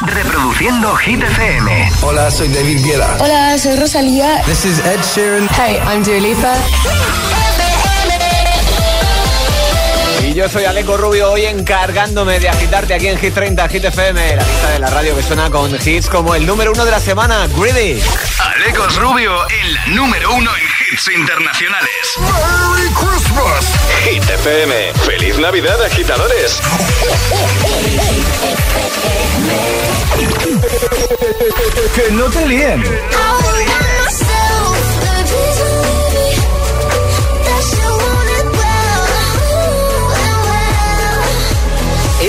Reproduciendo Hit FM. Hola, soy David Guetta. Hola, soy Rosalía. This is Ed Sheeran. Hey, I'm Dua Lipa. Y yo soy Aleco Rubio, hoy encargándome de agitarte aquí en Hit 30, Hit FM, la lista de la radio que suena con hits como el número uno de la semana, Greedy. Alecos Rubio, el número uno en hits internacionales. ¡Merry Christmas! Hit FM. ¡Feliz Navidad, agitadores! que no te líen.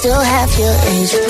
still half your age.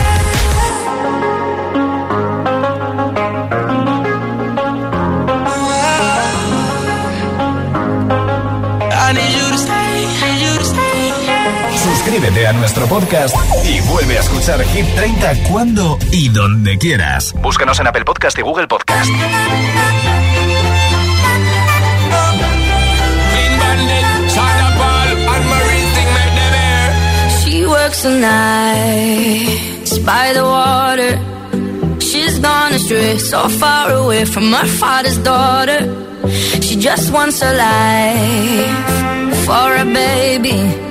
Suscríbete a nuestro podcast y vuelve a escuchar Hit 30 cuando y donde quieras. Búscanos en Apple Podcast y Google Podcast. She works the nights by the water. She's gone astray, so far away from her father's daughter. She just wants a life for a baby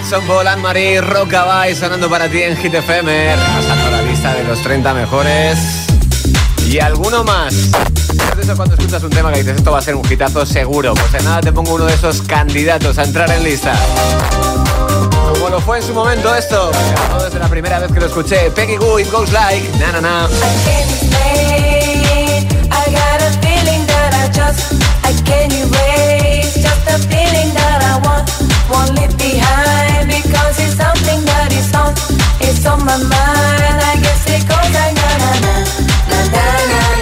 Clean Bandit, Son Paul, Anne Marie, Rockabye sonando para ti en Hit FM, repasando la lista de los 30 mejores y alguno más. ¿Sabes eso cuando escuchas un tema que dices esto va a ser un hitazo seguro? Pues en nada te pongo uno de esos candidatos a entrar en lista. Como lo fue en su momento esto, desde la primera vez que lo escuché. Peggy Goo, It Goes Like, na na na. I can't feeling that I want won't leave behind because it's something that is on. It's on my mind. I guess it goes like na na na na na na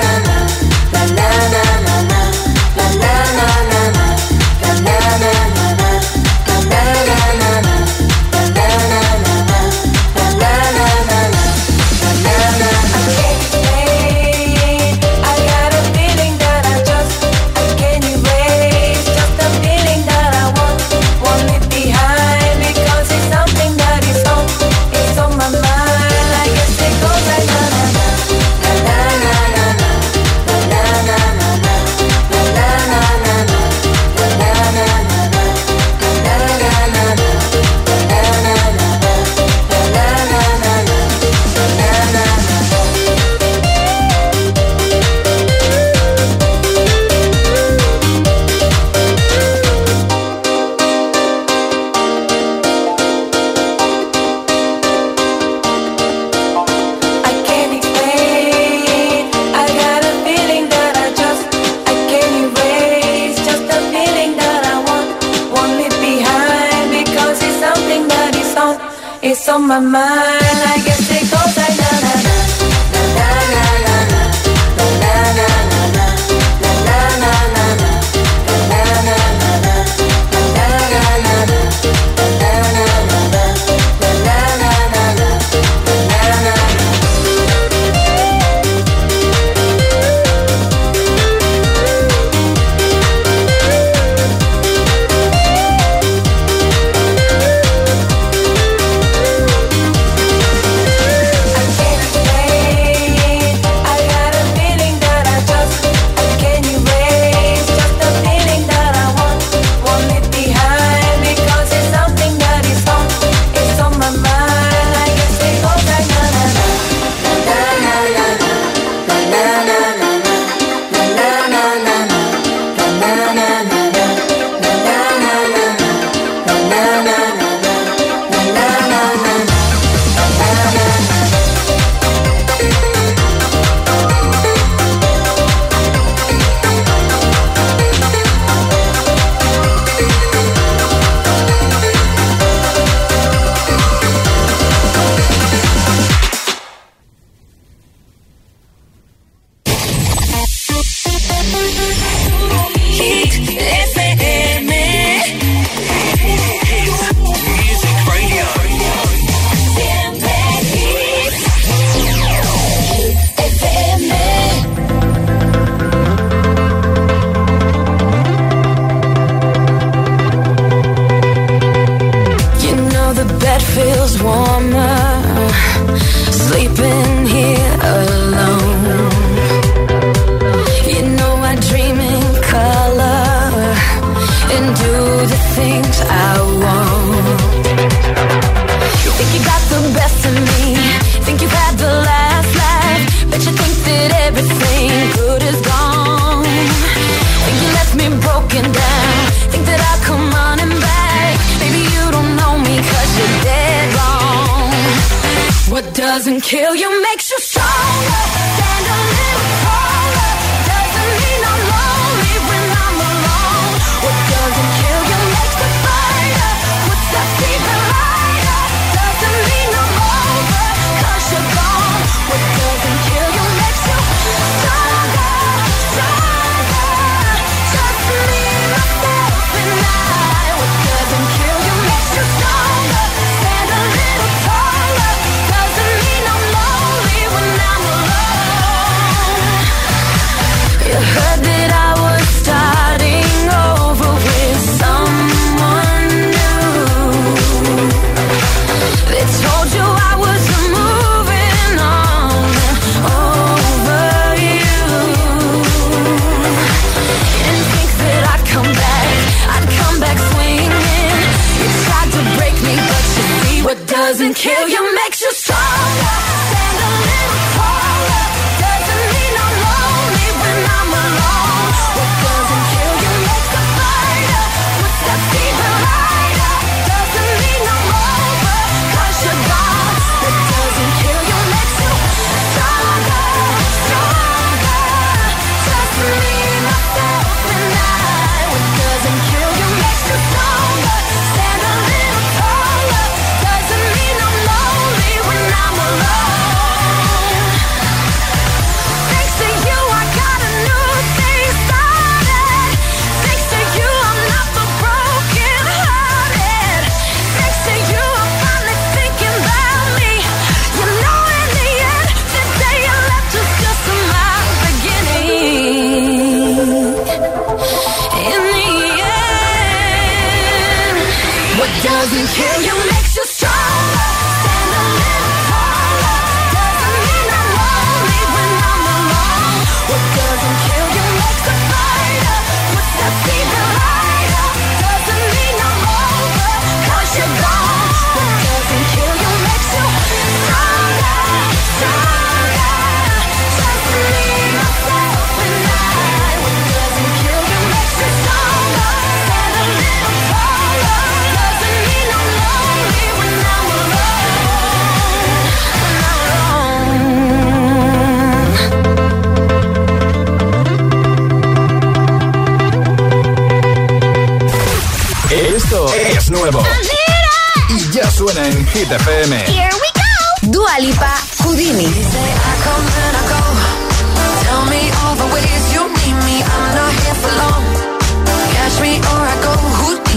Hit FM. Here we go. Dua Lipa, Houdini.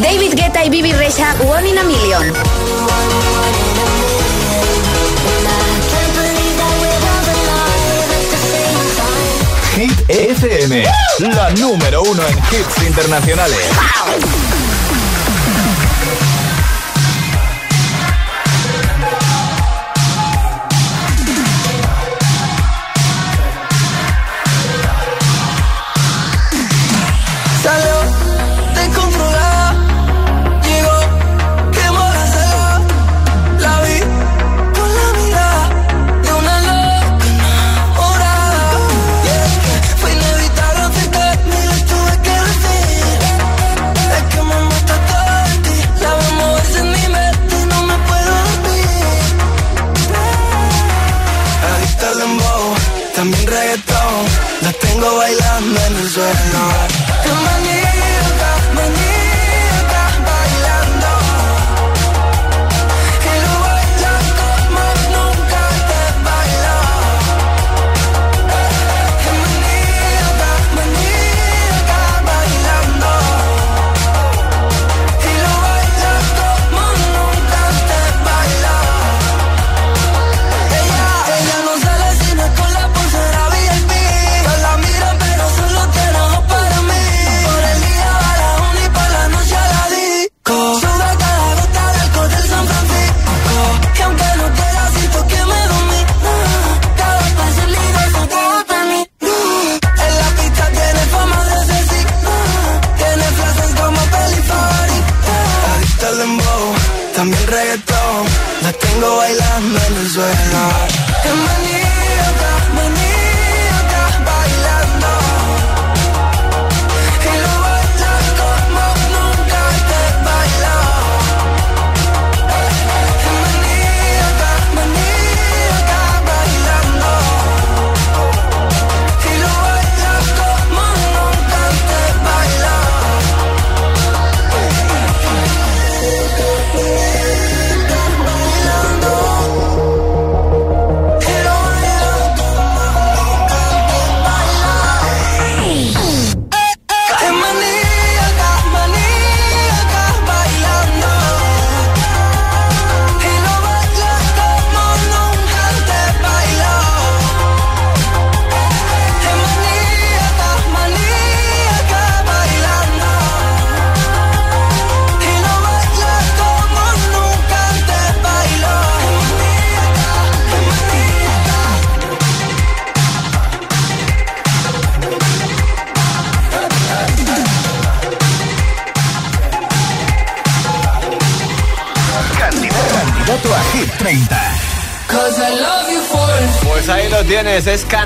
David Guetta y Bibi Rexa, One in a Million. Hit FM, la número uno en hits internacionales. Wow.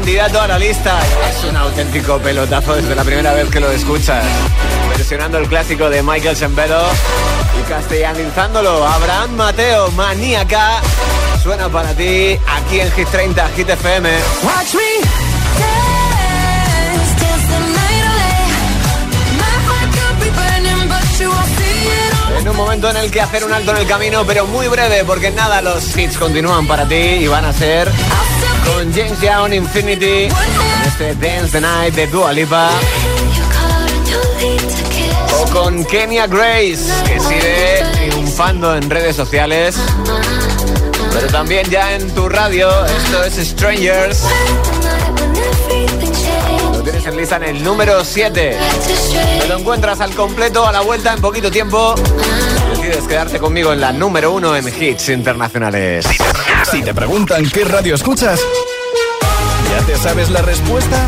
Candidato a la lista. Es un auténtico pelotazo desde la primera vez que lo escuchas. Versionando el clásico de Michael Sembero y castellanizándolo. Abraham Mateo, maníaca. Suena para ti aquí en Hit 30, Hit FM. Watch me momento en el que hacer un alto en el camino, pero muy breve, porque nada, los hits continúan para ti y van a ser con James Young Infinity, en este Dance the Night de Dua Lipa. O con Kenya Grace, que sigue triunfando en redes sociales, pero también ya en tu radio. Esto es Strangers. Lo tienes en lista en el número 7. Back to Te lo encuentras al completo a la vuelta en poquito tiempo. Decides quedarte conmigo en la número 1 en hits internacionales. Si te preguntan qué radio escuchas, ¿ya te sabes la respuesta?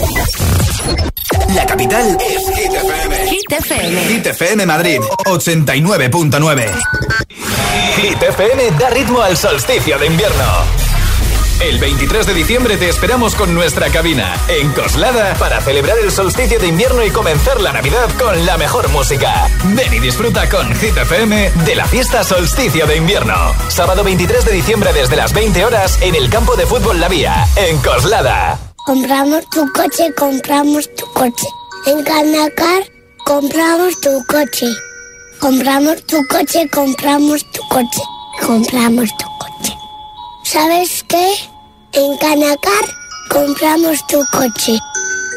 La capital es Hit FM. Hit FM. Hit FM Madrid 89.9. Hit FM da ritmo al solsticio de invierno. El 23 de diciembre te esperamos con nuestra cabina en Coslada para celebrar el solsticio de invierno y comenzar la Navidad con la mejor música. Ven y disfruta con Hit FM de la fiesta solsticio de invierno. Sábado 23 de diciembre desde las 20 horas en el campo de fútbol La Vía, en Coslada. Compramos tu coche, compramos tu coche. En Canacar, compramos tu coche. Compramos tu coche, compramos tu coche. Compramos tu coche. ¿Sabes qué? En Canacar, compramos tu coche.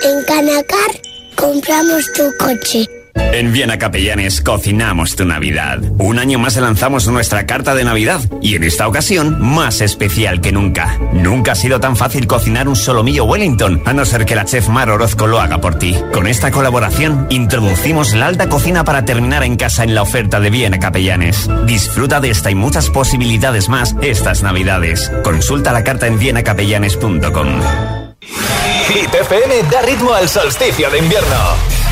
En Canacar, compramos tu coche. En Viena Capellanes cocinamos tu Navidad. Un año más lanzamos nuestra carta de Navidad y en esta ocasión más especial que nunca. Nunca ha sido tan fácil cocinar un solomillo Wellington, a no ser que la chef Mar Orozco lo haga por ti. Con esta colaboración introducimos la alta cocina para terminar en casa en la oferta de Viena Capellanes. Disfruta de esta y muchas posibilidades más estas Navidades. Consulta la carta en vienacapellanes.com. Hit FM da ritmo al solsticio de invierno.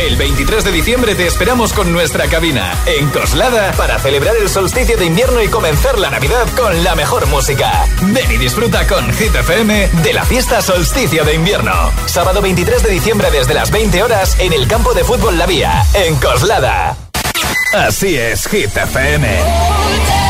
El 23 de diciembre te esperamos con nuestra cabina en Coslada para celebrar el solsticio de invierno y comenzar la Navidad con la mejor música. Ven y disfruta con Hit FM de la fiesta solsticio de invierno. Sábado 23 de diciembre desde las 20 horas en el campo de fútbol La Vía, en Coslada. Así es, Hit FM.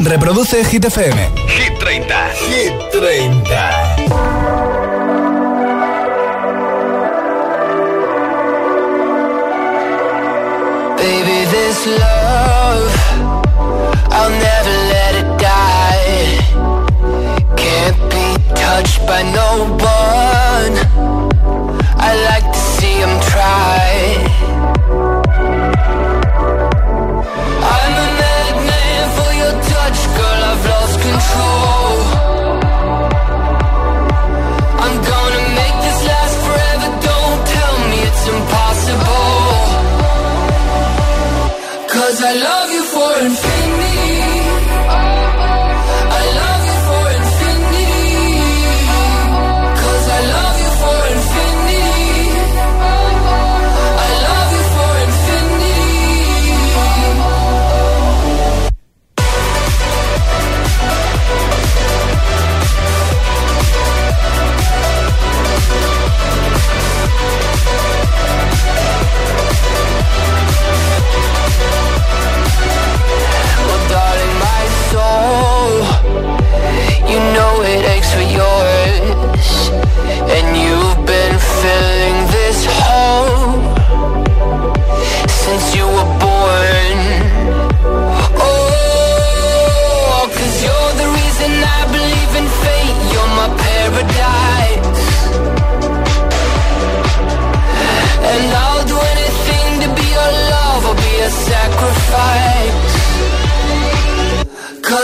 Reproduce Hit FM. Hit 30. Hit 30. Baby, this love, I'll never let it die. Can't be touched by no one. I like to see him try. I love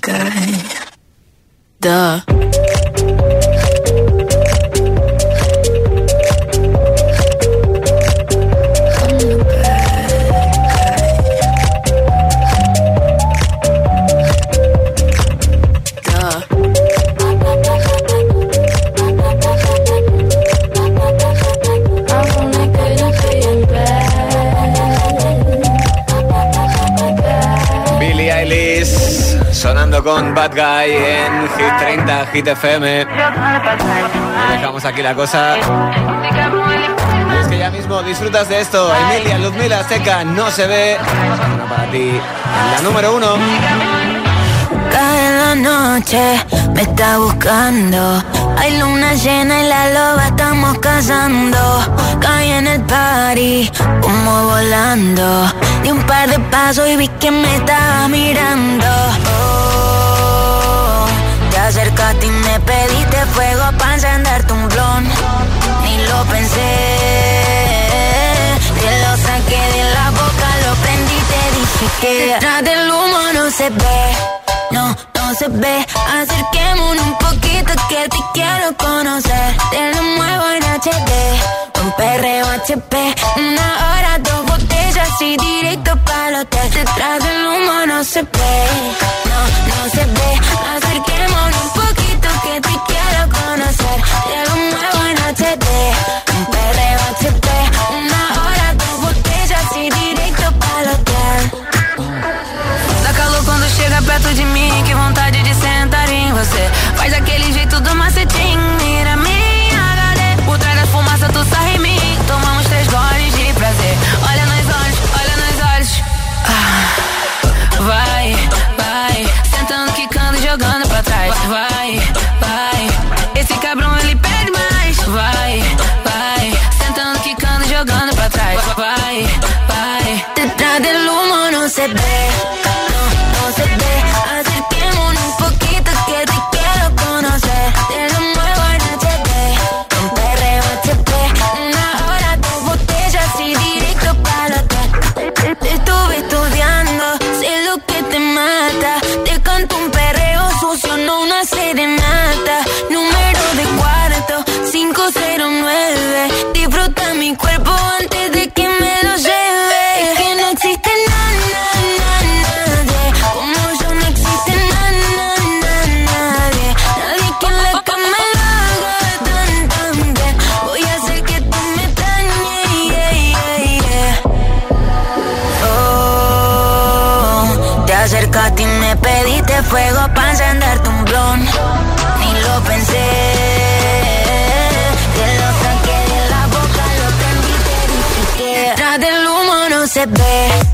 Guy. Duh. Hit FM. Dejamos aquí la cosa. Es que ya mismo disfrutas de esto. Emilia, Luzmila, Seca, no se ve. La número uno. Cae la noche, me está buscando. Hay luna llena y la loba estamos cazando. Caí en el party, como volando. Di un par de pasos y vi que me estaba mirando. Fuego para encenderte un blon. Ni lo pensé. Te lo saqué de la boca, lo prendí, te dije que detrás del humo no se ve, no, no se ve. Acerquémonos un poquito que te quiero conocer. Te lo muevo en HD, un perreo HP, una hora, dos botellas y directo para el hotel. Detrás del humo no se ve, no, no se ve. Acerquémonos un poquito que te Te lo muevo en HD, un perreo HP, una hora, dos botellas y directo para el hotel. Dá calor quando chega perto de mim, que vontade de sentar em você. Faz aquele jeito do macetinho, mira minha HD. Por trás da fumaça tu sarra em mim, tomamos três goles de prazer. Olha nos olhos, olha nos olhos. Ah, vai, vai, sentando, quicando e jogando pra trás. Vai, se ve,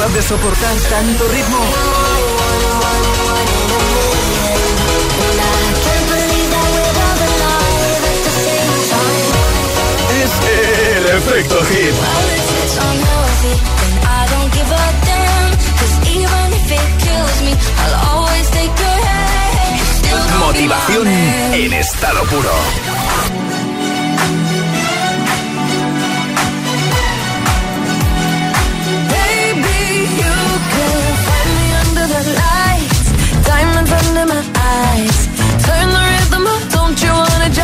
capaz de soportar tanto ritmo? Es el efecto hit. Motivación en estado puro.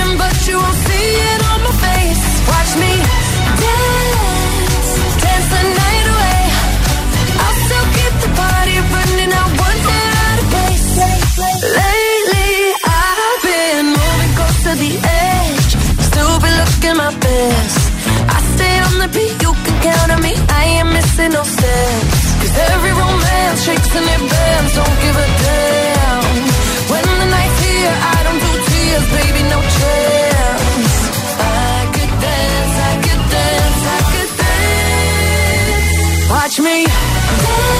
Burning, but you won't see it on my face. Watch me dance, dance the night away. I'll still keep the party running. I want it out of place. Lately, I've been moving close to the edge. Still be looking my best. I stay on the beat, you can count on me. I ain't missing no steps. Cause every romance shakes and it bends. Don't give a damn. When the night's here, I don't do Watch me. dance,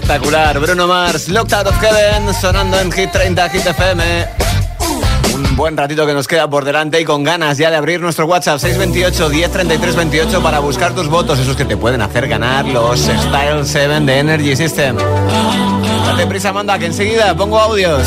espectacular. Bruno Mars, Locked Out of Heaven, sonando en Hit 30, Hit FM. Un buen ratito que nos queda por delante y con ganas ya de abrir nuestro WhatsApp 628 1033 28 para buscar tus votos, esos que te pueden hacer ganar los Style 7 de Energy System. Date prisa, manda, que enseguida pongo audios.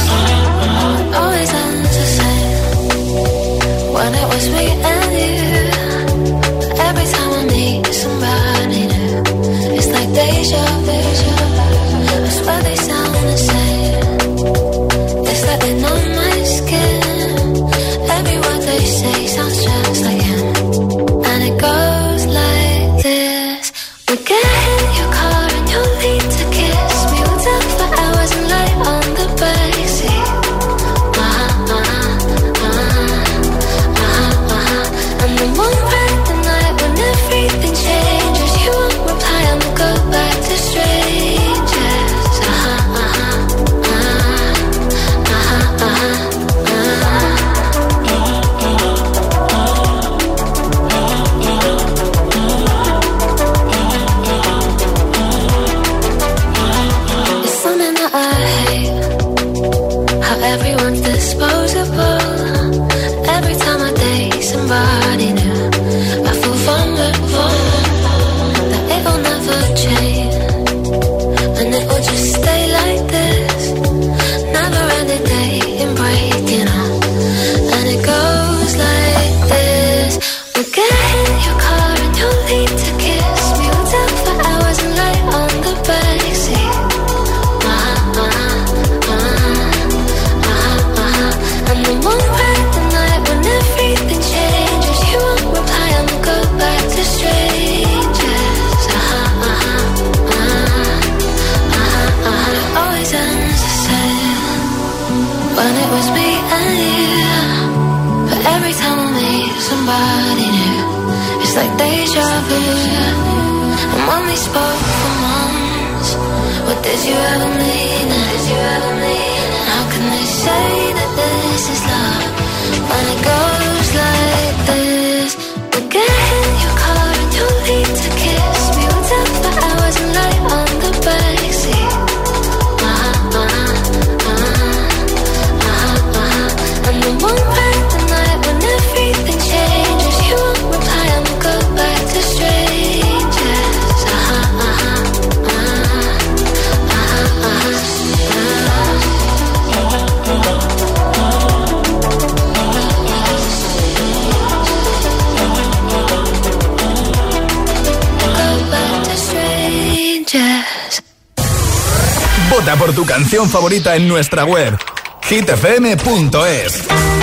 Vota por tu canción favorita en nuestra web hitfm.es.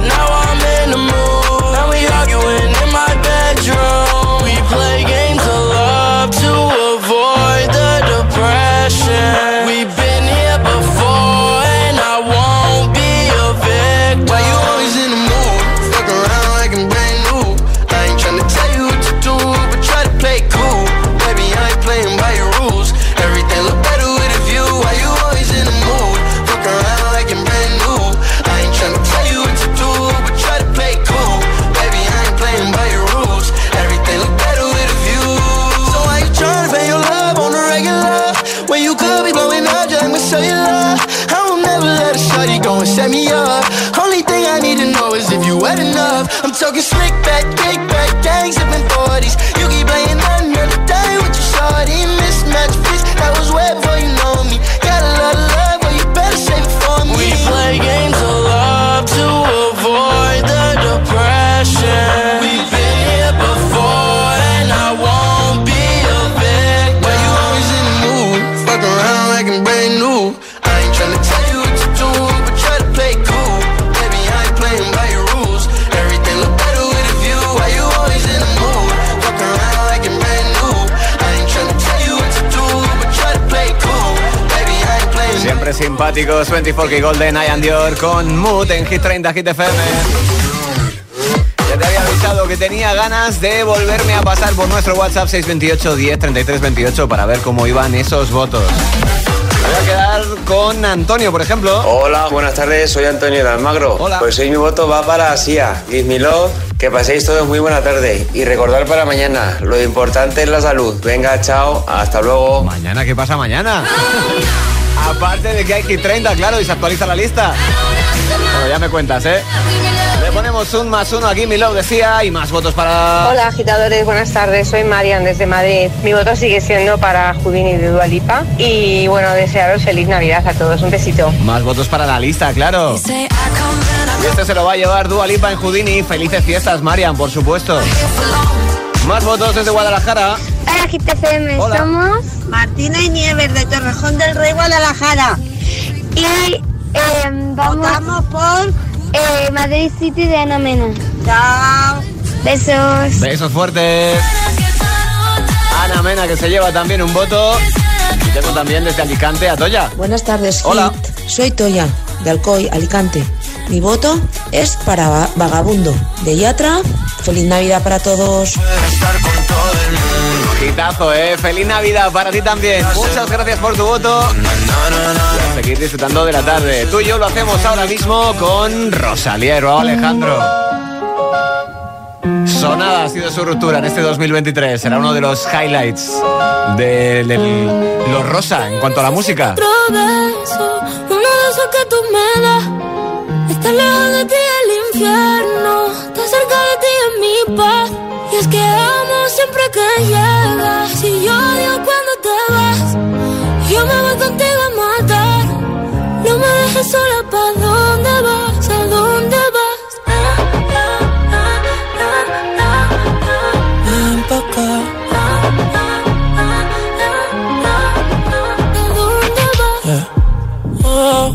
De simpáticos. 24K Golden, I and Dior con Mood en Hit 30 Hit FM. Ya te había avisado que tenía ganas de volverme a pasar por nuestro WhatsApp 628 10 33 28 para ver cómo iban esos votos. Voy a quedar con Antonio, por ejemplo. Hola, buenas tardes, soy Antonio de Almagro. Hola. Pues hoy mi voto va para Sia, Give Me Love, que paséis todos muy buena tarde. Y recordar para mañana, lo importante es la salud. Venga, chao, hasta luego. Mañana, ¿qué pasa mañana? Aparte de que hay Hit 30, claro, y se actualiza la lista. Bueno, ya me cuentas, ¿eh? Le ponemos un más uno aquí, mi love decía, y más votos para... Hola agitadores, buenas tardes, soy Marian desde Madrid. Mi voto sigue siendo para Houdini de Dualipa y bueno, desearos feliz Navidad a todos, un besito. Más votos para la lista, claro. Y este se lo va a llevar Dua Lipa en Houdini. Felices fiestas, Marian, por supuesto. Más votos desde Guadalajara. Hola. somos Martina y Nieves de Torrejón del Rey, Guadalajara. y eh, vamos Votamos por. eh, Madrid City de Ana Mena. Chao. Besos. Besos fuertes. Ana Mena, que se lleva también un voto. Y tengo también desde Alicante a Toya. Buenas tardes, Hola. Hit. Soy Toya, de Alcoy, Alicante. Mi voto es para Va- Vagabundo, de Yatra. Feliz Navidad para todos. Quitazo, ¿eh? Feliz Navidad para ti también. Muchas gracias por tu voto. Seguir disfrutando de la tarde. Tú y yo lo hacemos ahora mismo con Raúl Alejandro. Sonada ha sido su ruptura en este 2023. Será uno de los highlights de, del- lo rosa en cuanto a la música. Y es que amo siempre que llegas. Y yo odio cuando te vas. Yo me voy contigo a matar. No me dejes sola, ¿pa' dónde vas? ¿A dónde vas? Ah, ah, ah, ah, ah, ah. Ven pa' acá. ¿A dónde vas? Yeah. Oh,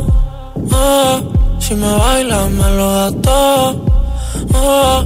oh, si me bailas me lo das todo. Oh, oh,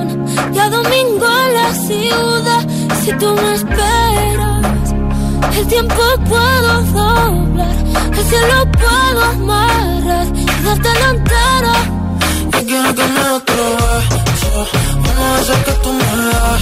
Y a domingo en la ciudad. Si tú me esperas, el tiempo puedo doblar. El cielo puedo amarrar y dártelo entero. Yo quiero que me Uno de esos que tú me das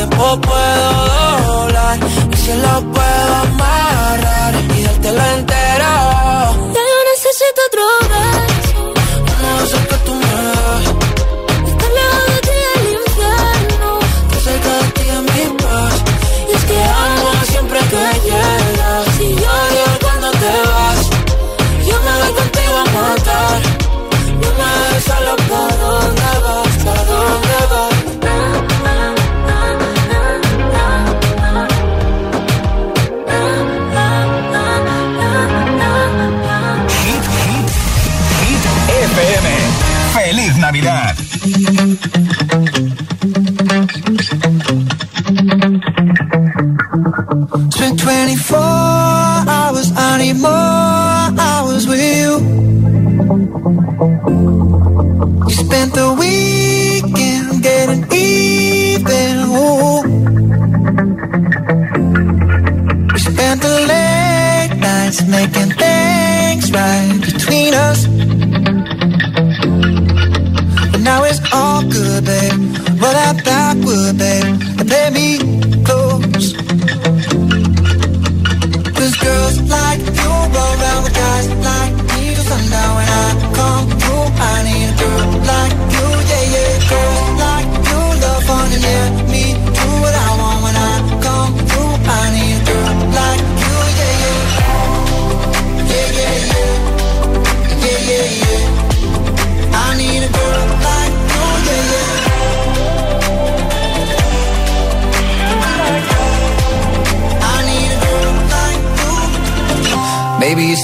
tiempo puedo doblar. Y si lo puedo amarrar Y dártelo entero. Ya yo necesito otro You spent the weekend getting even. Ooh. You spent the late nights making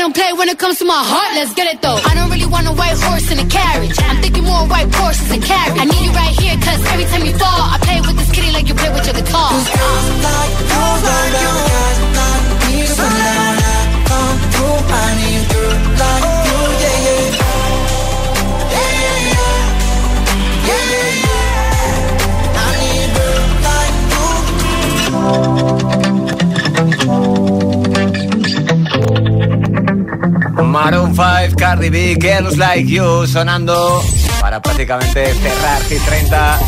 I don't play when it comes to my heart, let's get it though. I don't really want a white horse in a carriage. I'm thinking more white horses and carriage. I need you right here, cause every time you fall, I play with this kitty like you play with your guitar. Maroon 5, Cardi B, Girls Like You sonando para prácticamente cerrar Hit 30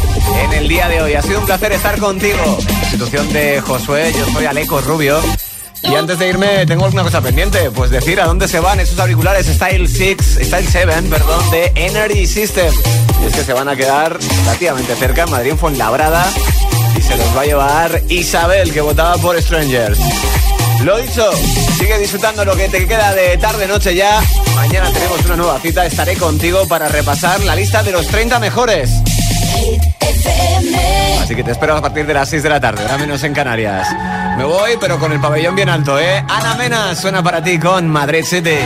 en el día de hoy. Ha sido un placer estar contigo. Institución de Josué, yo soy Aleco Rubio. Y antes de irme, tengo alguna cosa pendiente. Pues decir a dónde se van esos auriculares Style 6, Style 7, perdón, de Energy System. Y es que se van a quedar relativamente cerca en Madrid, en Fuenlabrada. Y se los va a llevar Isabel, que votaba por Strangers. Lo dicho, sigue disfrutando lo que te queda de tarde noche ya. Mañana tenemos una nueva cita, estaré contigo para repasar la lista de los 30 mejores. Así que te espero a partir de las 6 de la tarde, ahora menos en Canarias. Me voy, pero con el pabellón bien alto, ¿eh? Ana Mena suena para ti con Madrid City.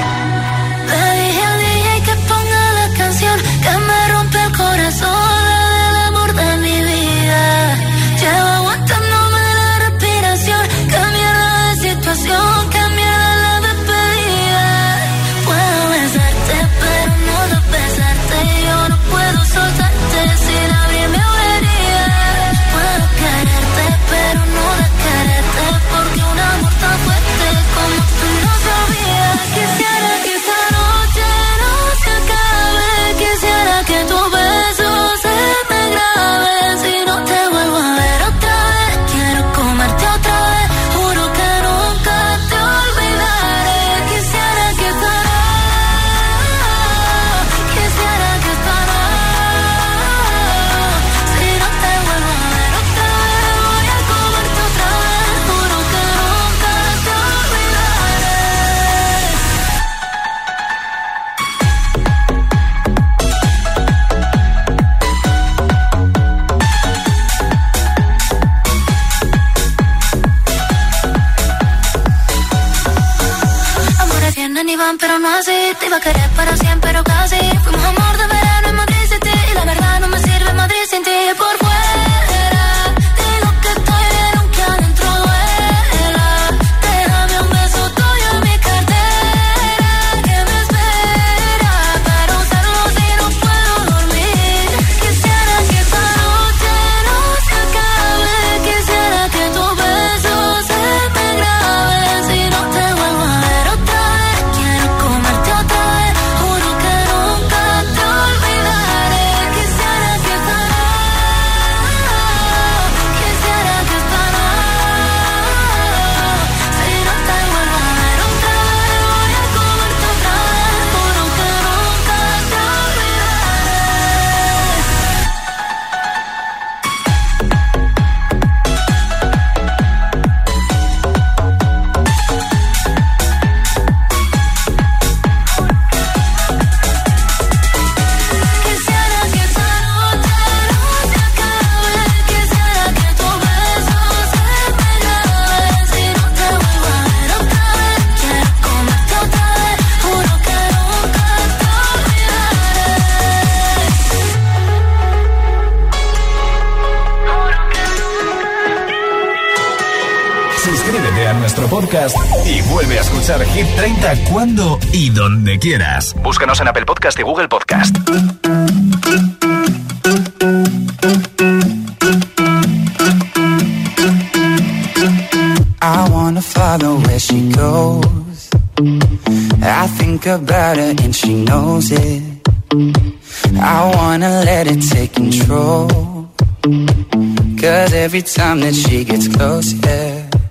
Y no así. Te iba a querer para siempre, 30 cuando y donde quieras. Búscanos en Apple Podcast y Google Podcast. I wanna follow where she goes. I think about her and she knows it. I wanna let it take control. Cause every time that she gets close, yeah,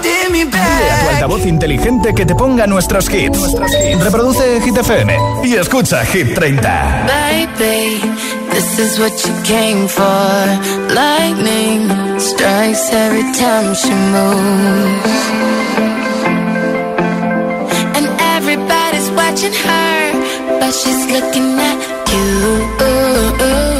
Dile a tu altavoz inteligente que te ponga nuestros hits. Reproduce Hit FM y escucha Hit 30. Baby, this is what you came for. Lightning strikes every time she moves. And everybody's watching her, but she's looking at you.